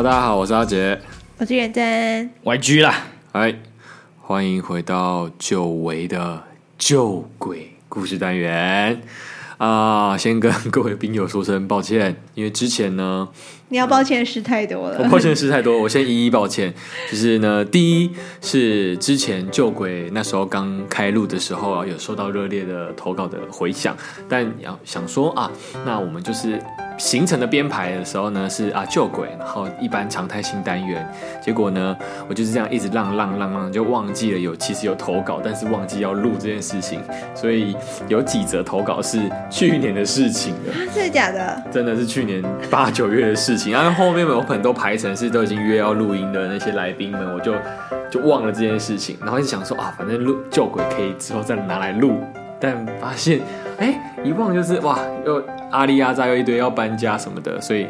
Hello，大家好，我是阿杰，我是元真，YG 啦，哎，欢迎回到久违的旧鬼故事单元啊！先跟各位兵友说声抱歉，因为之前呢。你要抱歉的事太多了，我抱歉的事太多，我先一一抱歉。就是呢，第一是之前旧鬼那时候刚开录的时候啊，有收到热烈的投稿的回响，但要想说啊，那我们就是行程的编排的时候呢，是啊旧鬼，然后一般常态性单元，结果呢，我就是这样一直浪浪浪浪，就忘记了有其实有投稿，但是忘记要录这件事情，所以有几则投稿是去年的事情了，真的假的？真的是去年八九月的事情。然后后面有很多排程是都已经约要录音的那些来宾们，我就就忘了这件事情，然后一直想说啊，反正录旧鬼可以之后再拿来录，但发现哎，一忘就是哇，又阿里阿扎又一堆要搬家什么的，所以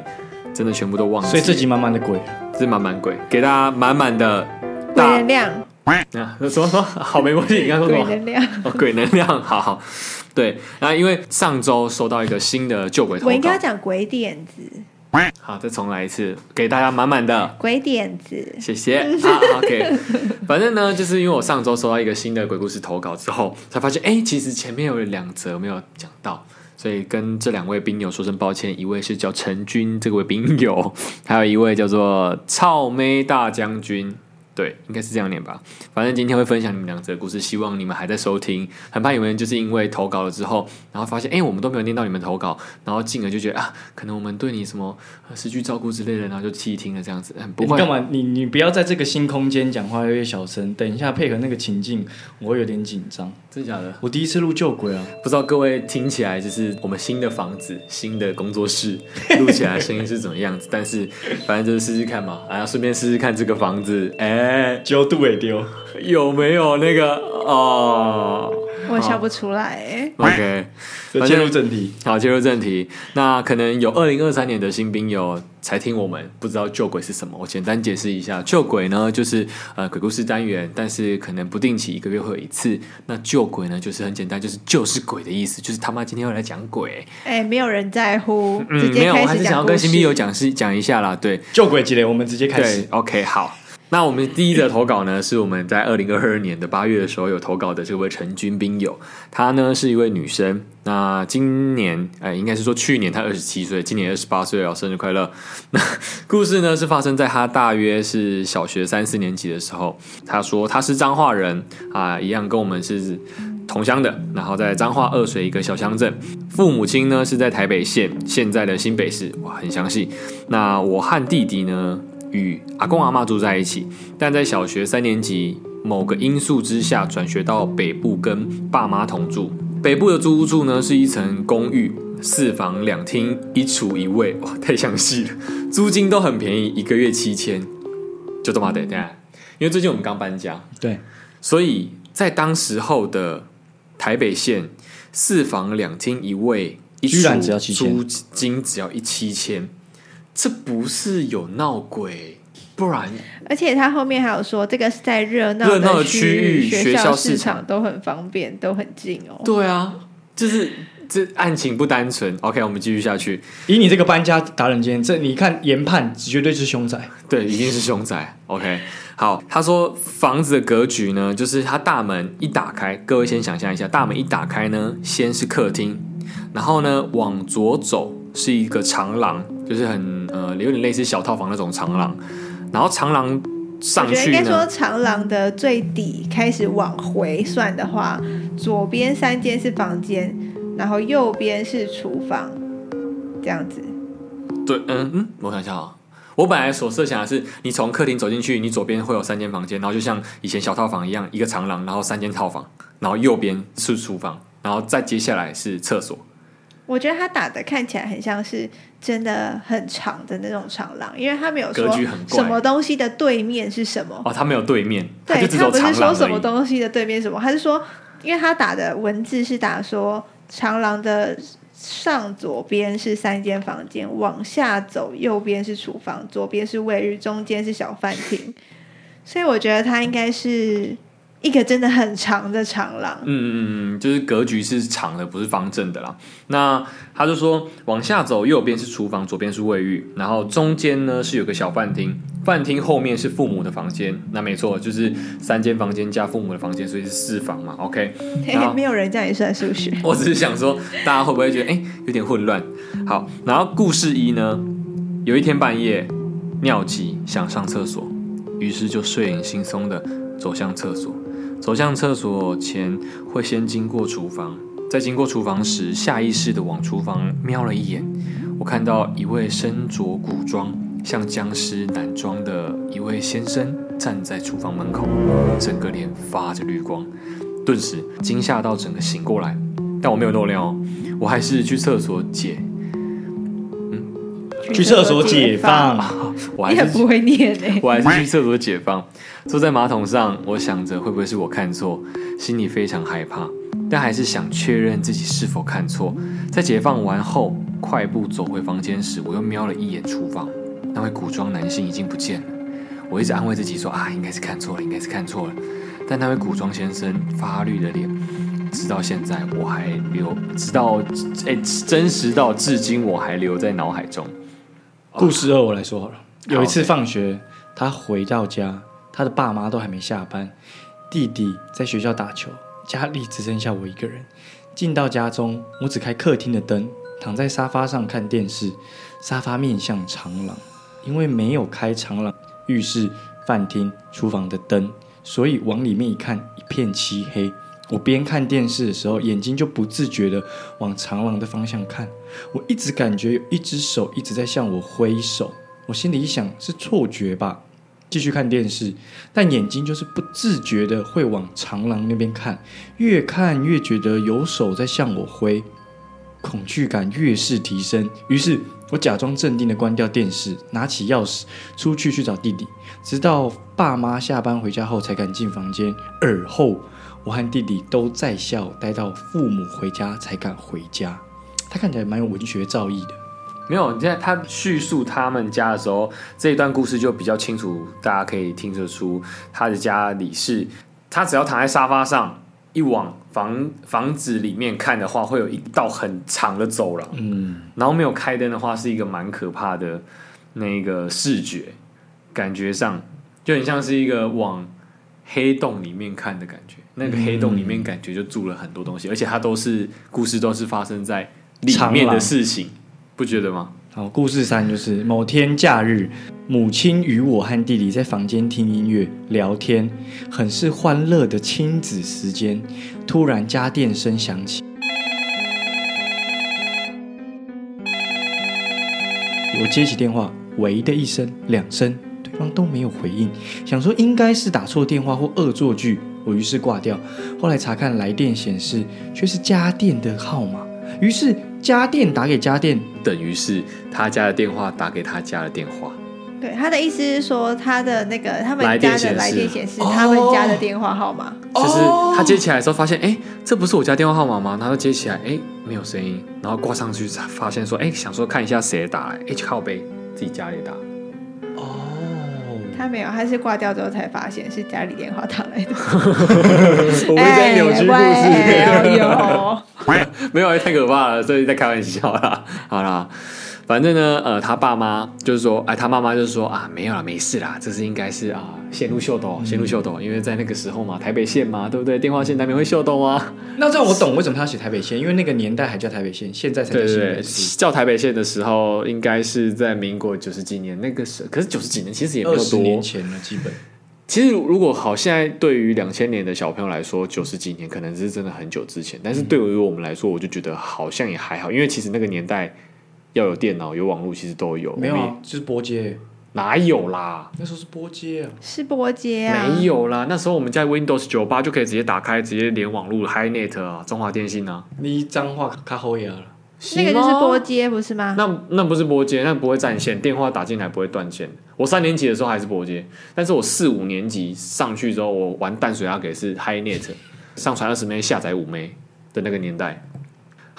真的全部都忘了。所以这集满满的鬼，是满满鬼，给大家满满的鬼能量。啊，说说好没关系，你刚刚说什么？鬼能量，哦，鬼能量，好好。对，然后因为上周收到一个新的旧鬼投稿，我应该要讲鬼点子。好，再重来一次，给大家满满的鬼点子，谢谢。好，OK，反正呢，就是因为我上周收到一个新的鬼故事投稿之后，才发现，哎，其实前面有两则没有讲到，所以跟这两位兵友说声抱歉。一位是叫陈军这位兵友，还有一位叫做草莓大将军。对，应该是这样念吧。反正今天会分享你们两则故事，希望你们还在收听。很怕有人就是因为投稿了之后，然后发现哎，我们都没有念到你们投稿，然后进而就觉得啊，可能我们对你什么失去照顾之类的，然后就弃听了这样子。不会，干嘛？你你不要在这个新空间讲话，越小声。等一下配合那个情境，我有点紧张。真的假的？我第一次录旧鬼啊，不知道各位听起来就是我们新的房子、新的工作室 录起来声音是怎么样子？但是 反正就是试试看嘛，然后顺便试试看这个房子，哎。揪度也丢，有没有那个哦？我笑不出来。OK，切入正题。好，切入正题。那可能有二零二三年的新兵友才听我们，不知道旧鬼是什么。我简单解释一下，旧鬼呢就是呃鬼故事单元，但是可能不定期一个月会有一次。那旧鬼呢就是很简单，就是就是鬼的意思，就是他妈今天要来讲鬼。哎、欸，没有人在乎。嗯，没有，我还是想要跟新兵友讲是讲一下啦。对，旧鬼积累，我们直接开始。对，OK，好。那我们第一个投稿呢，是我们在二零二二年的八月的时候有投稿的这位陈军兵友，她呢是一位女生，那今年哎，应该是说去年她二十七岁，今年二十八岁了，生日快乐。那故事呢是发生在她大约是小学三四年级的时候，她说她是彰化人啊，一样跟我们是同乡的，然后在彰化二水一个小乡镇，父母亲呢是在台北县，现在的新北市，哇，很详细。那我和弟弟呢，与阿公阿妈住在一起，但在小学三年级某个因素之下转学到北部跟爸妈同住。北部的租屋处呢是一层公寓，四房两厅一厨一卫，哇，太详细了。租金都很便宜，一个月七千，就这么得。对，因为最近我们刚搬家，对，所以在当时候的台北县，四房两厅一卫一厨租金只要一七千。这不是有闹鬼，不然。而且他后面还有说，这个是在热闹热闹的区域，学校、市场都很方便，都很近哦。对啊，就是这案情不单纯。OK，我们继续下去。以你这个搬家达人经验，这你看研判绝对是凶宅，对，一定是凶宅。OK，好，他说房子的格局呢，就是他大门一打开，各位先想象一下，大门一打开呢，先是客厅，然后呢往左走。是一个长廊，就是很呃，有点类似小套房那种长廊。然后长廊上去呢，应该说长廊的最底开始往回算的话，左边三间是房间，然后右边是厨房，这样子。对，嗯嗯，我想一下啊，我本来所设想的是，你从客厅走进去，你左边会有三间房间，然后就像以前小套房一样，一个长廊，然后三间套房，然后右边是厨房，然后再接下来是厕所。我觉得他打的看起来很像是真的很长的那种长廊，因为他没有说什么东西的对面是什么。哦，他没有对面，对，他不是说什么东西的对面什么，他是说，因为他打的文字是打说长廊的上左边是三间房间，往下走右边是厨房，左边是卫浴，中间是小饭厅。所以我觉得他应该是一个真的很长的长廊。嗯嗯嗯，就是格局是长的，不是方正的啦。那他就说，往下走，右边是厨房，左边是卫浴，然后中间呢是有个小饭厅，饭厅后面是父母的房间。那没错，就是三间房间加父母的房间，所以是四房嘛。OK，没有人叫你算数学。我只是想说，大家会不会觉得哎有点混乱？好，然后故事一呢，有一天半夜尿急想上厕所，于是就睡眼惺忪的走向厕所。走向厕所前，会先经过厨房，在经过厨房时，下意识地往厨房瞄了一眼。我看到一位身着古装、像僵尸男装的一位先生站在厨房门口，整个脸发着绿光，顿时惊吓到整个醒过来。但我没有漏尿，我还是去厕所解，去厕所解放。我还是不会念哎，我还是去厕所解放。坐在马桶上，我想着会不会是我看错，心里非常害怕，但还是想确认自己是否看错。在解放完后，快步走回房间时，我又瞄了一眼厨房，那位古装男性已经不见了。我一直安慰自己说：“啊，应该是看错了，应该是看错了。”但那位古装先生发绿的脸，直到现在我还留，直到哎，真实到至今我还留在脑海中。故事二我来说好了。有一次放学，他回到家。他的爸妈都还没下班，弟弟在学校打球，家里只剩下我一个人。进到家中，我只开客厅的灯，躺在沙发上看电视。沙发面向长廊，因为没有开长廊浴室、饭厅、厨房的灯，所以往里面一看，一片漆黑。我边看电视的时候，眼睛就不自觉地往长廊的方向看。我一直感觉有一只手一直在向我挥手，我心里一想，是错觉吧。继续看电视，但眼睛就是不自觉的会往长廊那边看，越看越觉得有手在向我挥，恐惧感越是提升。于是我假装镇定的关掉电视，拿起钥匙出去去找弟弟，直到爸妈下班回家后才敢进房间。而后我和弟弟都在校，待到父母回家才敢回家。他看起来蛮有文学造诣的。没有，你在他叙述他们家的时候，这一段故事就比较清楚，大家可以听得出他的家里是，他只要躺在沙发上，一往房房子里面看的话，会有一道很长的走廊，嗯，然后没有开灯的话，是一个蛮可怕的那个视觉，感觉上就很像是一个往黑洞里面看的感觉，那个黑洞里面感觉就住了很多东西，而且它都是故事都是发生在里面的事情。不觉得吗？好，故事三就是某天假日，母亲与我和弟弟在房间听音乐聊天，很是欢乐的亲子时间。突然家电声响起，我接起电话，喂的一声、两声，对方都没有回应，想说应该是打错电话或恶作剧，我于是挂掉。后来查看来电显示，却是家电的号码，于是。家电打给家电，等于是他家的电话打给他家的电话。对，他的意思是说，他的那个他们家的来电显示他们家的电话号码。哦，就是他接起来的时候发现，哎，这不是我家电话号码吗？然后接起来，哎，没有声音，然后挂上去才发现说，哎，想说看一下谁打来，哎，靠背自己家里打。他没有，他是挂掉之后才发现是家里电话打来的。我们在扭曲故事，有 没有？太可怕了，所以在开玩笑啦。好啦。反正呢，呃，他爸妈就是说，哎，他妈妈就是说啊，没有啦，没事啦，这是应该是啊，线路秀逗，线路秀逗，因为在那个时候嘛，台北线嘛，对不对？电话线难免会秀逗啊？那这样我懂为什么他要写台北线，因为那个年代还叫台北线，现在才叫新北线。叫台北线的时候，应该是在民国九十几年那个时候，可是九十几年其实也没有多，十年前了，基本。其实如果好，现在对于两千年的小朋友来说，九十几年可能是真的很久之前，但是对于我们来说，我就觉得好像也还好，因为其实那个年代。要有电脑、有网络，其实都有。没有啊，就是拨接。哪有啦？那时候是拨接啊。是拨接啊。没有啦，那时候我们在 Windows 九八就可以直接打开，直接连网络，HiNet 啊，中华电信啊。你脏话卡后牙了。那个就是拨接，不是吗？那那不是拨接，那不会占线，电话打进来不会断线。我三年级的时候还是拨接，但是我四五年级上去之后，我玩淡水阿给是 HiNet，上传二十枚下载五枚的那个年代。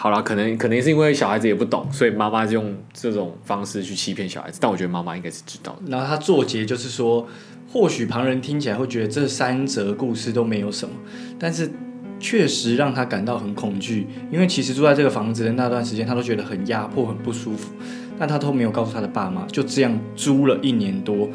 好了，可能可能是因为小孩子也不懂，所以妈妈就用这种方式去欺骗小孩子。但我觉得妈妈应该是知道的。然后他作结就是说，或许旁人听起来会觉得这三则故事都没有什么，但是确实让他感到很恐惧，因为其实住在这个房子的那段时间，他都觉得很压迫、很不舒服。但他都没有告诉他的爸妈，就这样租了一年多。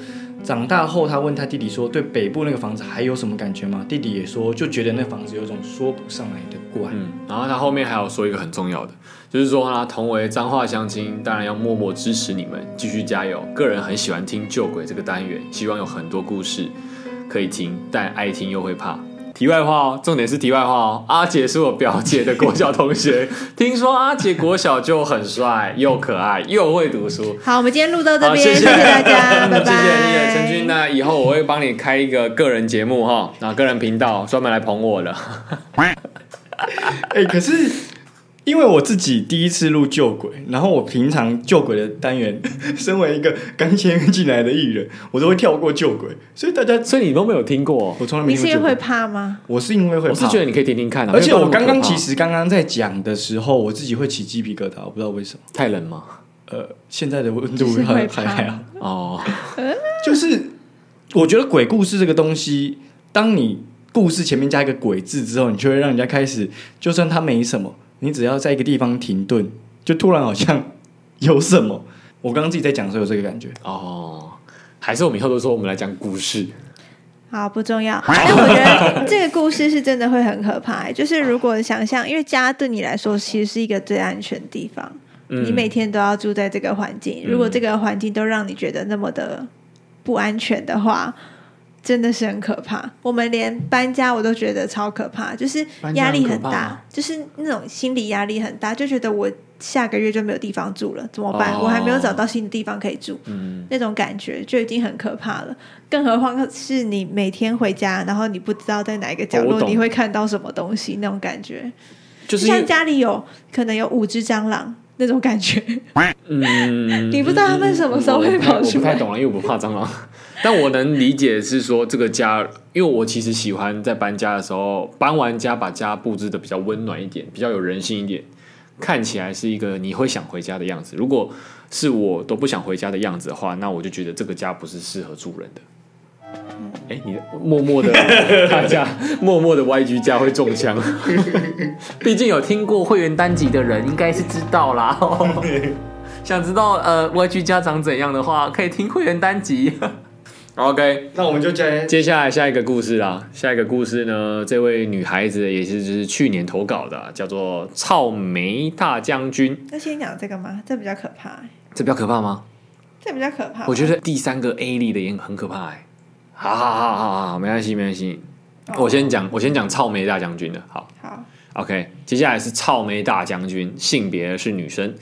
长大后，他问他弟弟说：“对北部那个房子还有什么感觉吗？”弟弟也说：“就觉得那房子有种说不上来的怪。”嗯，然后他后面还有说一个很重要的，就是说他同为彰化相亲，当然要默默支持你们，继续加油。个人很喜欢听旧鬼这个单元，希望有很多故事可以听，但爱听又会怕。题外话哦，重点是题外话哦。阿杰是我表姐的国小同学，听说阿杰国小就很帅，又可爱，又会读书。好，我们今天录到这边，谢谢，谢谢大家，拜拜。谢谢你，陈君。那以后我会帮你开一个个人节目哈，那个人频道专门来捧我的。哎、欸，可是。因为我自己第一次录旧鬼，然后我平常旧鬼的单元，身为一个刚签约进来的艺人，我都会跳过旧鬼，所以大家，所以你都没有听过，我从来没听过。你是因为会怕吗？我是因为会怕，我是觉得你可以听听看，啊，而且我刚刚其实刚刚在讲的时候，我自己会起鸡皮疙瘩，我不知道为什么，太冷吗？呃，现在的温度还还好哦，就是我觉得鬼故事这个东西，当你故事前面加一个鬼字之后，你就会让人家开始，就算他没什么。你只要在一个地方停顿，就突然好像有什么。我刚刚自己在讲的时候有这个感觉哦，还是我们以后都说我们来讲故事。好，不重要。但我觉得这个故事是真的会很可怕。就是如果想象，因为家对你来说其实是一个最安全的地方，嗯，你每天都要住在这个环境。如果这个环境都让你觉得那么的不安全的话，真的是很可怕，我们连搬家我都觉得超可怕，就是压力很大，很就是那种心理压力很大，就觉得我下个月就没有地方住了，怎么办？哦、我还没有找到新的地方可以住，嗯、那种感觉就已经很可怕了。更何况是你每天回家，然后你不知道在哪一个角落你会看到什么东西，那种感觉，就是像家里有可能有五只蟑螂那种感觉。嗯，你不知道他们什么时候会跑出来。我不太懂了，因为我不怕蟑螂。但我能理解是说这个家，因为我其实喜欢在搬家的时候，搬完家把家布置的比较温暖一点，比较有人性一点，看起来是一个你会想回家的样子。如果是我都不想回家的样子的话，那我就觉得这个家不是适合住人的。哎，你默默的大家默默的 YG 家会中枪，毕竟有听过会员单集的人应该是知道啦。想知道呃 YG 家长怎样的话，可以听会员单集。OK，那我们就接接下来下一个故事啦。下一个故事呢，这位女孩子也是就是去年投稿的，叫做草莓大将军。那先讲这个吗？这比较可怕。这比较可怕吗？这比较可怕。我觉得第三个 A 力的也很可怕。哎，好好好好好，没关系没关系。Oh. 我先讲我先讲草莓大将军的。好，好，OK。接下来是草莓大将军，性别是女生。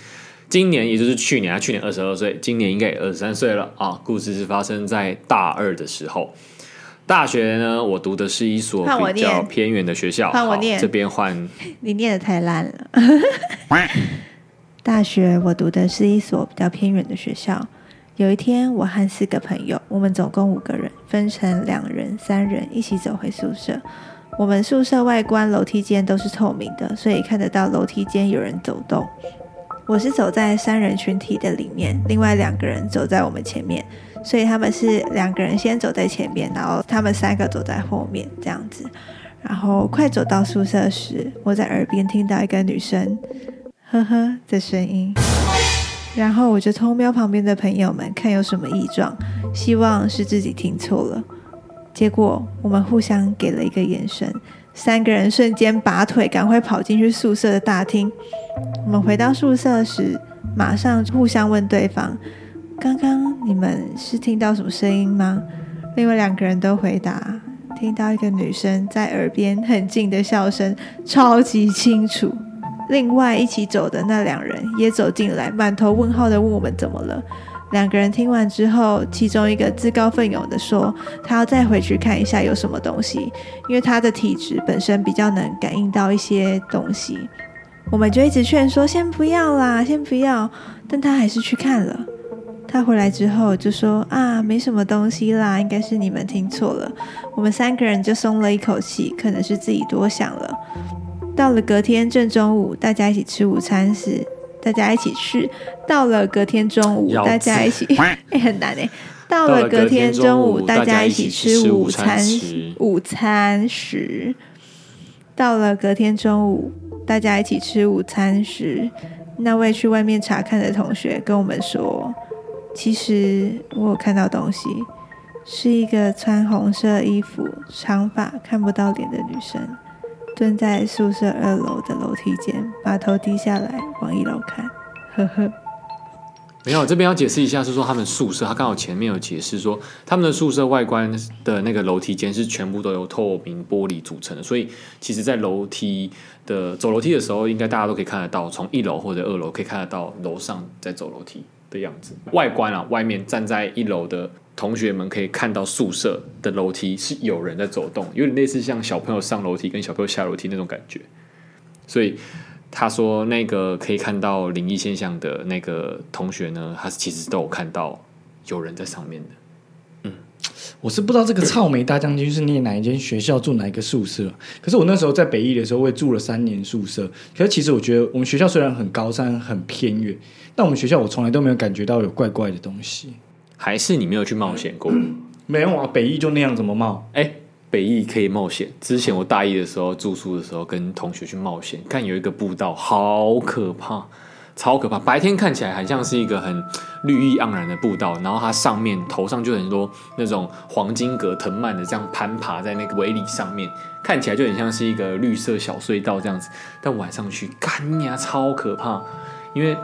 今年也就是去年，他去年二十二岁，今年应该也二十三岁了啊。故事是发生在大二的时候。大学呢，我读的是一所比较偏远的学校。换我念，这边换 你念的太烂了。大学我读的是一所比较偏远的学校。有一天，我和四个朋友，我们总共五个人，分成两人、三人一起走回宿舍。我们宿舍外观楼梯间都是透明的，所以看得到楼梯间有人走动。我是走在三人群体的里面，另外两个人走在我们前面，所以他们是两个人先走在前面，然后他们三个走在后面这样子。然后快走到宿舍时，我在耳边听到一个女生“呵呵”的声音，然后我就偷瞄旁边的朋友们，看有什么异状，希望是自己听错了。结果我们互相给了一个眼神。三个人瞬间拔腿，赶快跑进去宿舍的大厅。我们回到宿舍时，马上互相问对方：“刚刚你们是听到什么声音吗？”另外两个人都回答：“听到一个女生在耳边很近的笑声，超级清楚。”另外一起走的那两人也走进来，满头问号的问我们怎么了。两个人听完之后，其中一个自告奋勇的说：“他要再回去看一下有什么东西，因为他的体质本身比较能感应到一些东西。”我们就一直劝说：“先不要啦，先不要。”但他还是去看了。他回来之后就说：“啊，没什么东西啦，应该是你们听错了。”我们三个人就松了一口气，可能是自己多想了。到了隔天正中午，大家一起吃午餐时，大家一起吃。到了隔天中午，大家一起，哎、欸，很难哎。到了隔天中午，大家一起吃午餐时，午餐时。到了隔天中午，大家一起吃午餐时，那位去外面查看的同学跟我们说：“其实我有看到东西，是一个穿红色衣服、长发、看不到脸的女生，蹲在宿舍二楼的楼梯间，把头低下来往一楼看。”呵呵。没有，这边要解释一下，是说他们宿舍，他刚好前面有解释说，他们的宿舍外观的那个楼梯间是全部都由透明玻璃组成的，所以其实，在楼梯的走楼梯的时候，应该大家都可以看得到，从一楼或者二楼可以看得到楼上在走楼梯的样子。外观啊，外面站在一楼的同学们可以看到宿舍的楼梯是有人在走动，有点类似像小朋友上楼梯跟小朋友下楼梯那种感觉，所以。他说：“那个可以看到灵异现象的那个同学呢，他其实都有看到有人在上面的。”嗯，我是不知道这个草莓大将军是念哪一间学校，住哪一个宿舍。可是我那时候在北艺的时候，我也住了三年宿舍。可是其实我觉得，我们学校虽然很高山、很偏远，但我们学校我从来都没有感觉到有怪怪的东西。还是你没有去冒险过？没有啊，北艺就那样，怎么冒？哎、欸。北艺可以冒险。之前我大一的时候住宿的时候，跟同学去冒险，看有一个步道，好可怕，超可怕。白天看起来很像是一个很绿意盎然的步道，然后它上面头上就很多那种黄金葛藤蔓的这样攀爬在那个围篱上面，看起来就很像是一个绿色小隧道这样子。但晚上去，干呀，超可怕，因为。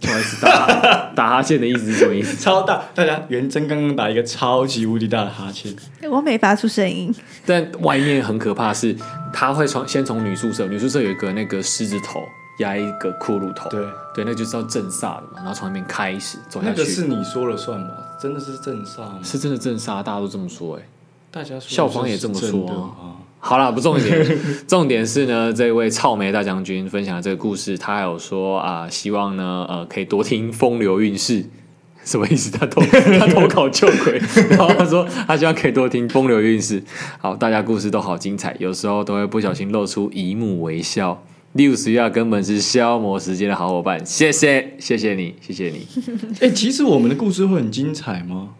不好意思，打 打哈欠的意思是什么意思？超大，大家元真刚刚打一个超级无敌大的哈欠，我没发出声音。但外面很可怕，是他会从先从女宿舍，女宿舍有一个那个狮子头压一个骷髅头，对对，那就是要镇煞的嘛。然后从那边开始走下去，那个是你说了算吗？真的是镇煞吗？是真的镇煞，大家都这么说哎、欸，大家校方也这么说啊。好了，不重点，重点是呢，这位草莓大将军分享的这个故事，他还有说啊，希望呢，呃，可以多听风流韵事，什么意思？他投 他投稿救鬼，然后他说他希望可以多听风流韵事。好，大家故事都好精彩，有时候都会不小心露出一幕微笑。六十亚根本是消磨时间的好伙伴，谢谢，谢谢你，谢谢你。哎、欸，其实我们的故事会很精彩吗？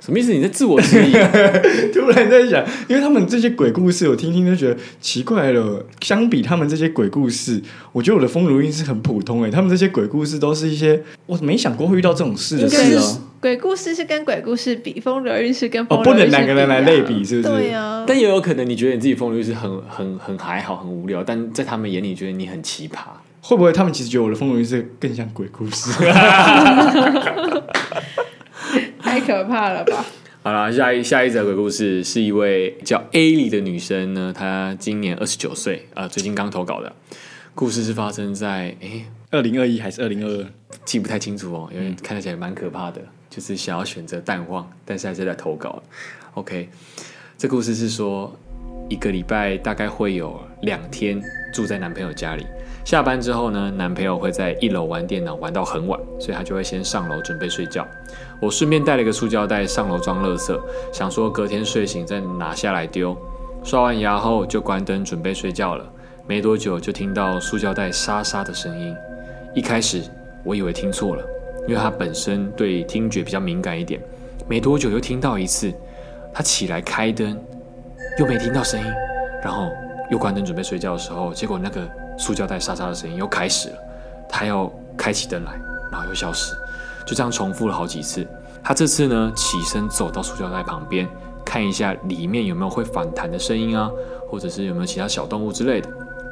什么意思？你在自我质疑？突然在想，因为他们这些鬼故事，我听听就觉得奇怪了。相比他们这些鬼故事，我觉得我的风如韵是很普通。哎，他们这些鬼故事都是一些我没想过会遇到这种事的事啊。鬼故事是跟鬼故事比，风流韵是跟哦，不能两个人来类比，是不是？对啊。但也有可能你觉得你自己风流韵是很很很还好，很无聊，但在他们眼里觉得你很奇葩。会不会他们其实觉得我的风流韵是更像鬼故事？太可怕了吧！好了，下一下一则鬼故事是一位叫 A 里的女生呢，她今年二十九岁啊，最近刚投稿的。故事是发生在诶二零二一还是二零二二？记不太清楚哦，因为看起来蛮可怕的，就是想要选择淡忘，但是还是在投稿。OK，这故事是说一个礼拜大概会有两天住在男朋友家里。下班之后呢，男朋友会在一楼玩电脑玩到很晚，所以他就会先上楼准备睡觉。我顺便带了一个塑胶袋上楼装垃圾，想说隔天睡醒再拿下来丢。刷完牙后就关灯准备睡觉了。没多久就听到塑胶袋沙沙的声音。一开始我以为听错了，因为他本身对听觉比较敏感一点。没多久又听到一次，他起来开灯，又没听到声音，然后又关灯准备睡觉的时候，结果那个。塑胶袋沙沙的声音又开始了，他要开启灯来，然后又消失，就这样重复了好几次。他这次呢，起身走到塑胶袋旁边，看一下里面有没有会反弹的声音啊，或者是有没有其他小动物之类的。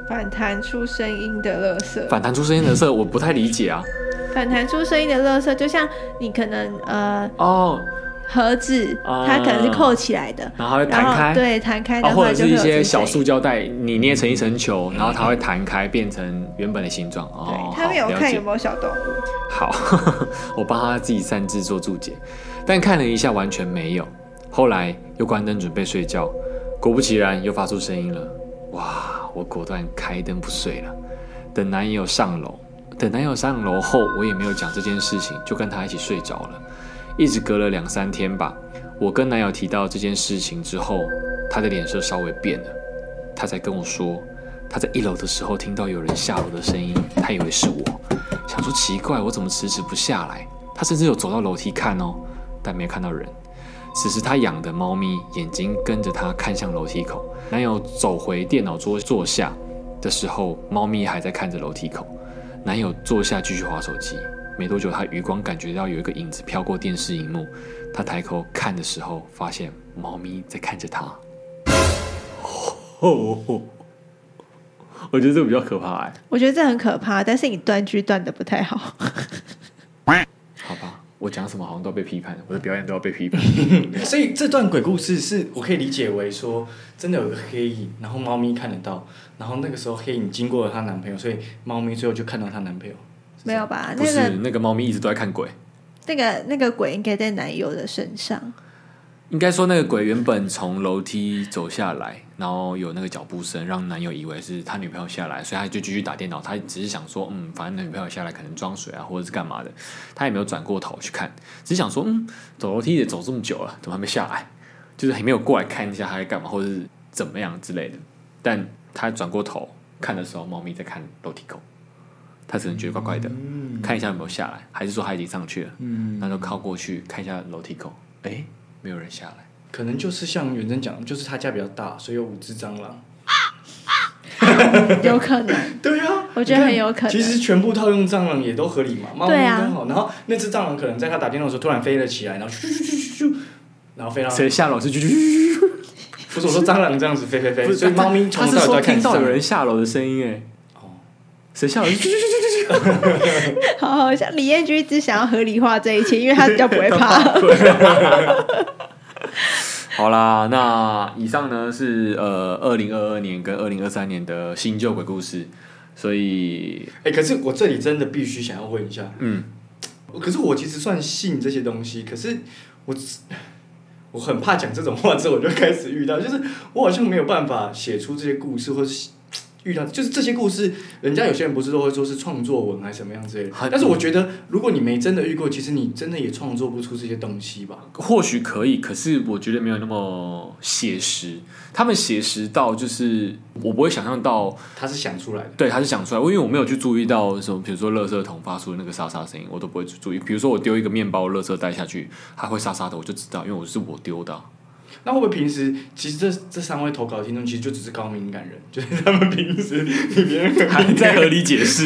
反弹出声音的垃圾。反弹出声音的垃圾，我不太理解啊。反弹出声音的垃圾，就像你可能呃哦。盒子，它可能是扣起来的，嗯、然后它会弹开，对，弹开的话，或者是一些小塑胶袋，你捏成一层球，然后它会弹开，变成原本的形状。哦，他们有看有没有小动物？好，我帮他自己擅自做注解，但看了一下完全没有。后来又关灯准备睡觉，果不其然又发出声音了。哇！我果断开灯不睡了，等男友上楼，等男友上楼后，我也没有讲这件事情，就跟他一起睡着了。一直隔了两三天吧，我跟男友提到这件事情之后，他的脸色稍微变了，他才跟我说，他在一楼的时候听到有人下楼的声音，他以为是我，想说奇怪，我怎么迟迟不下来？他甚至有走到楼梯看哦，但没看到人。此时他养的猫咪眼睛跟着他看向楼梯口，男友走回电脑桌坐下的时候，猫咪还在看着楼梯口。男友坐下继续滑手机，没多久他余光感觉到有一个影子飘过电视荧幕，他抬头看的时候，发现猫咪在看着他。哦。我觉得这个比较可怕哎，我觉得这很可怕，但是你断句断的不太好。好吧，我讲什么好像都要被批判，我的表演都要被批判。所以这段鬼故事是我可以理解为说，真的有个黑影，然后猫咪看得到，然后那个时候黑影经过了她男朋友，所以猫咪最后就看到她男朋友。没有吧？不是，那个猫咪一直都在看鬼。那个那个鬼应该在男友的身上。应该说，那个鬼原本从楼梯走下来，然后有那个脚步声，让男友以为是他女朋友下来，所以他就继续打电脑。他只是想说，嗯，反正他女朋友下来可能装水啊，或者是干嘛的，他也没有转过头去看，只是想说，嗯，走楼梯也走这么久了，怎么还没下来？就是还没有过来看一下他在干嘛，或者是怎么样之类的。但他转过头看的时候，猫咪在看楼梯口，他只能觉得怪怪的，看一下有没有下来，还是说他已经上去了？嗯，那就靠过去看一下楼梯口，哎。没有人下来，可能就是像元真讲的，就是他家比较大，所以有五只蟑螂，有可能。对啊，我觉得很有可能。其实全部套用蟑螂也都合理嘛，对啊。刚好，然后那只蟑螂可能在他打电话的时候突然飞了起来，然后咻咻咻咻咻，然后飞到谁下楼是咻咻咻咻咻。不是我说蟑螂这样子飞飞飞，所以猫咪从头到尾都在看。听到有人下楼的声音哎，哦，谁下楼？好好像李彦君一直想要合理化这一切，因为他比较不会怕。好啦，那以上呢是呃二零二二年跟二零二三年的新旧鬼故事，所以哎、欸，可是我这里真的必须想要问一下，嗯，可是我其实算信这些东西，可是我 我很怕讲这种话之后，我就开始遇到，就是我好像没有办法写出这些故事，或是。遇到就是这些故事，人家有些人不是都会说是创作文还是什么样之类的。但是我觉得，如果你没真的遇过，其实你真的也创作不出这些东西吧？或许可以，可是我觉得没有那么写实。他们写实到就是我不会想象到他是想出来的。对，他是想出来。因为我没有去注意到什么，比如说垃圾桶发出的那个沙沙声音，我都不会去注意。比如说我丢一个面包垃圾袋下去，它会沙沙的，我就知道，因为我是我丢的。那会不会平时其实这这三位投稿听众其实就只是高敏感人，就是他们平时比别人还在合理解释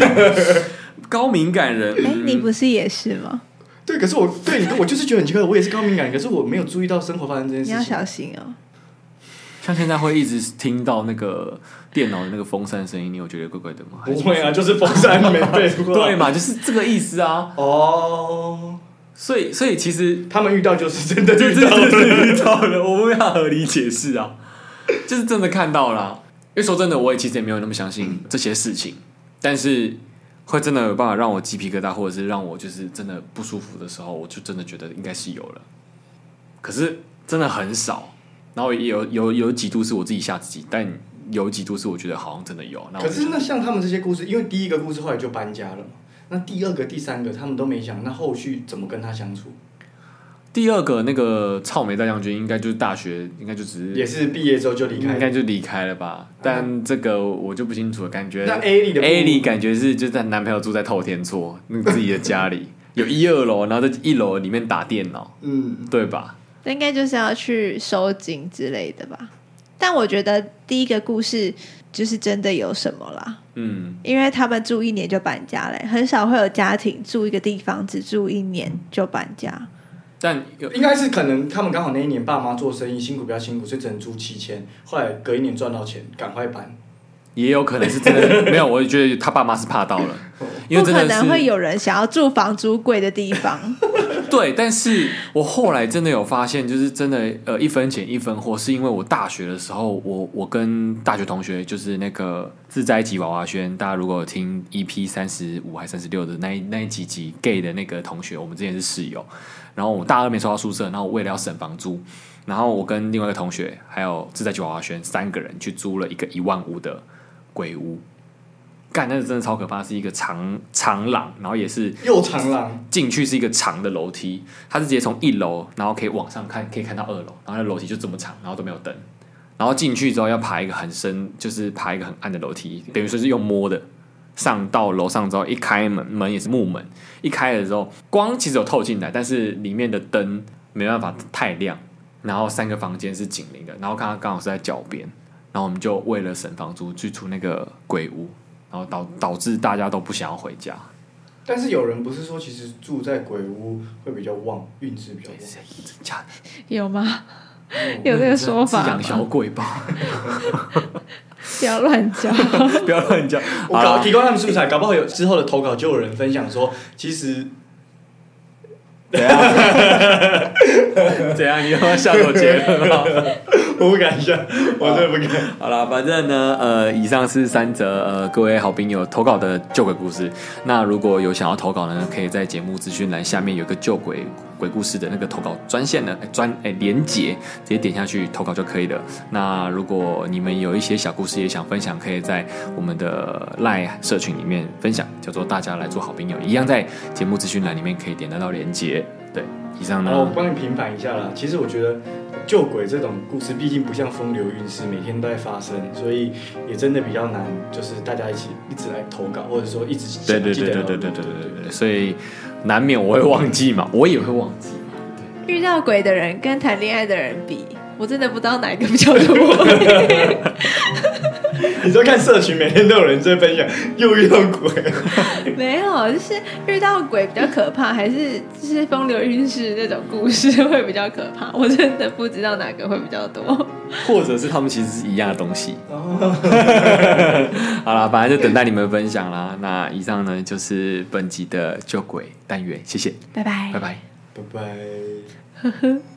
高敏感人。哎、欸，你不是也是吗？对，可是我对你，我就是觉得很奇怪，我也是高敏感人，可是我没有注意到生活发生这件事情。你要小心哦。像现在会一直听到那个电脑的那个风扇声音，你有觉得怪怪的吗？不会啊，就是风扇没背 过。对嘛，就是这个意思啊。哦。所以，所以其实他们遇到就是真的遇到遇到了，我们要合理解释啊，就是真的看到了啊。因为说真的，我也其实也没有那么相信这些事情，但是会真的有办法让我鸡皮疙瘩，或者是让我就是真的不舒服的时候，我就真的觉得应该是有了。可是真的很少，然后也有有有几度是我自己吓自己，但有几度是我觉得好像真的有。那可是那像他们这些故事，因为第一个故事后来就搬家了嘛。那第二个、第三个他们都没想，那后续怎么跟他相处？第二个那个草莓大将军应该就是大学，应该就只是也是毕业之后就离开，应该就离开了吧？但这个我就不清楚了，感觉那 A 里的 A 里感觉是就在男朋友住在透天厝，那自己的家里 有一二楼，然后在一楼里面打电脑，嗯，对吧？那应该就是要去收紧之类的吧？但我觉得第一个故事就是真的有什么啦，嗯，因为他们住一年就搬家嘞，很少会有家庭住一个地方只住一年就搬家。但应该是可能他们刚好那一年爸妈做生意辛苦比较辛苦，所以只能租七千，后来隔一年赚到钱，赶快搬。也有可能是真的没有，我觉得他爸妈是怕到了，因为真的不可能会有人想要住房租贵的地方。对，但是我后来真的有发现，就是真的呃一分钱一分货，是因为我大学的时候，我我跟大学同学就是那个自在吉娃娃轩，大家如果有听 EP 三十五还三十六的那那一几集 gay 的那个同学，我们之前是室友，然后我大二没收到宿舍，然后我为了要省房租，然后我跟另外一个同学还有自在吉娃娃轩三个人去租了一个一万五的。鬼屋，干，那是真的超可怕，是一个长长廊，然后也是又长廊，进去是一个长的楼梯，它是直接从一楼，然后可以往上看，可以看到二楼，然后那楼梯就这么长，然后都没有灯，然然后进去之后要爬一个很深，就是爬一个很暗的楼梯，等于说是用摸的。上到楼上之后，一开门，门也是木门，一开的时候光其实有透进来，但是里面的灯没办法太亮。然后三个房间是紧邻的，然后刚刚刚好是在脚边，然后我们就为了省房租，去住那个鬼屋，然后导导致大家都不想要回家。但是有人不是说，其实住在鬼屋会比较旺，运势比较旺？有吗？有这个说法？养小鬼吧？不要乱讲，不要乱讲。我搞提供他们素材，搞不好有之后的投稿就有人分享说，其实。怎样？怎样？你要不要笑我结论？我不敢笑，我真的不敢。好了，反正呢，呃，以上是三则呃各位好朋友投稿的旧鬼故事。那如果有想要投稿的呢，可以在节目资讯栏下面有个旧鬼鬼故事的那个投稿专线呢，专诶、欸、连结，直接点下去投稿就可以了。那如果你们有一些小故事也想分享，可以在我们的 LINE 社群里面分享，叫做大家来做好朋友，一样在节目资讯栏里面可以点得到连结。对，以上呢，我帮你平反一下啦。其实我觉得救鬼这种故事，毕竟不像风流韵事，每天都在发生，所以也真的比较难。就是大家一起一直来投稿，或者说一直对对对对对对对对对，所以难免我会忘记嘛，我也会忘记嘛。对，遇到鬼的人跟谈恋爱的人比，我真的不知道哪一个比较多。你说看社群，每天都有人在分享，又遇到鬼。没有，就是遇到鬼比较可怕，还是就是风流韵事那种故事会比较可怕？我真的不知道哪个会比较多，或者是他们其实是一样的东西。好了，反正就等待你们分享啦。那以上呢，就是本集的救鬼单元，谢谢，拜拜，拜拜，拜拜。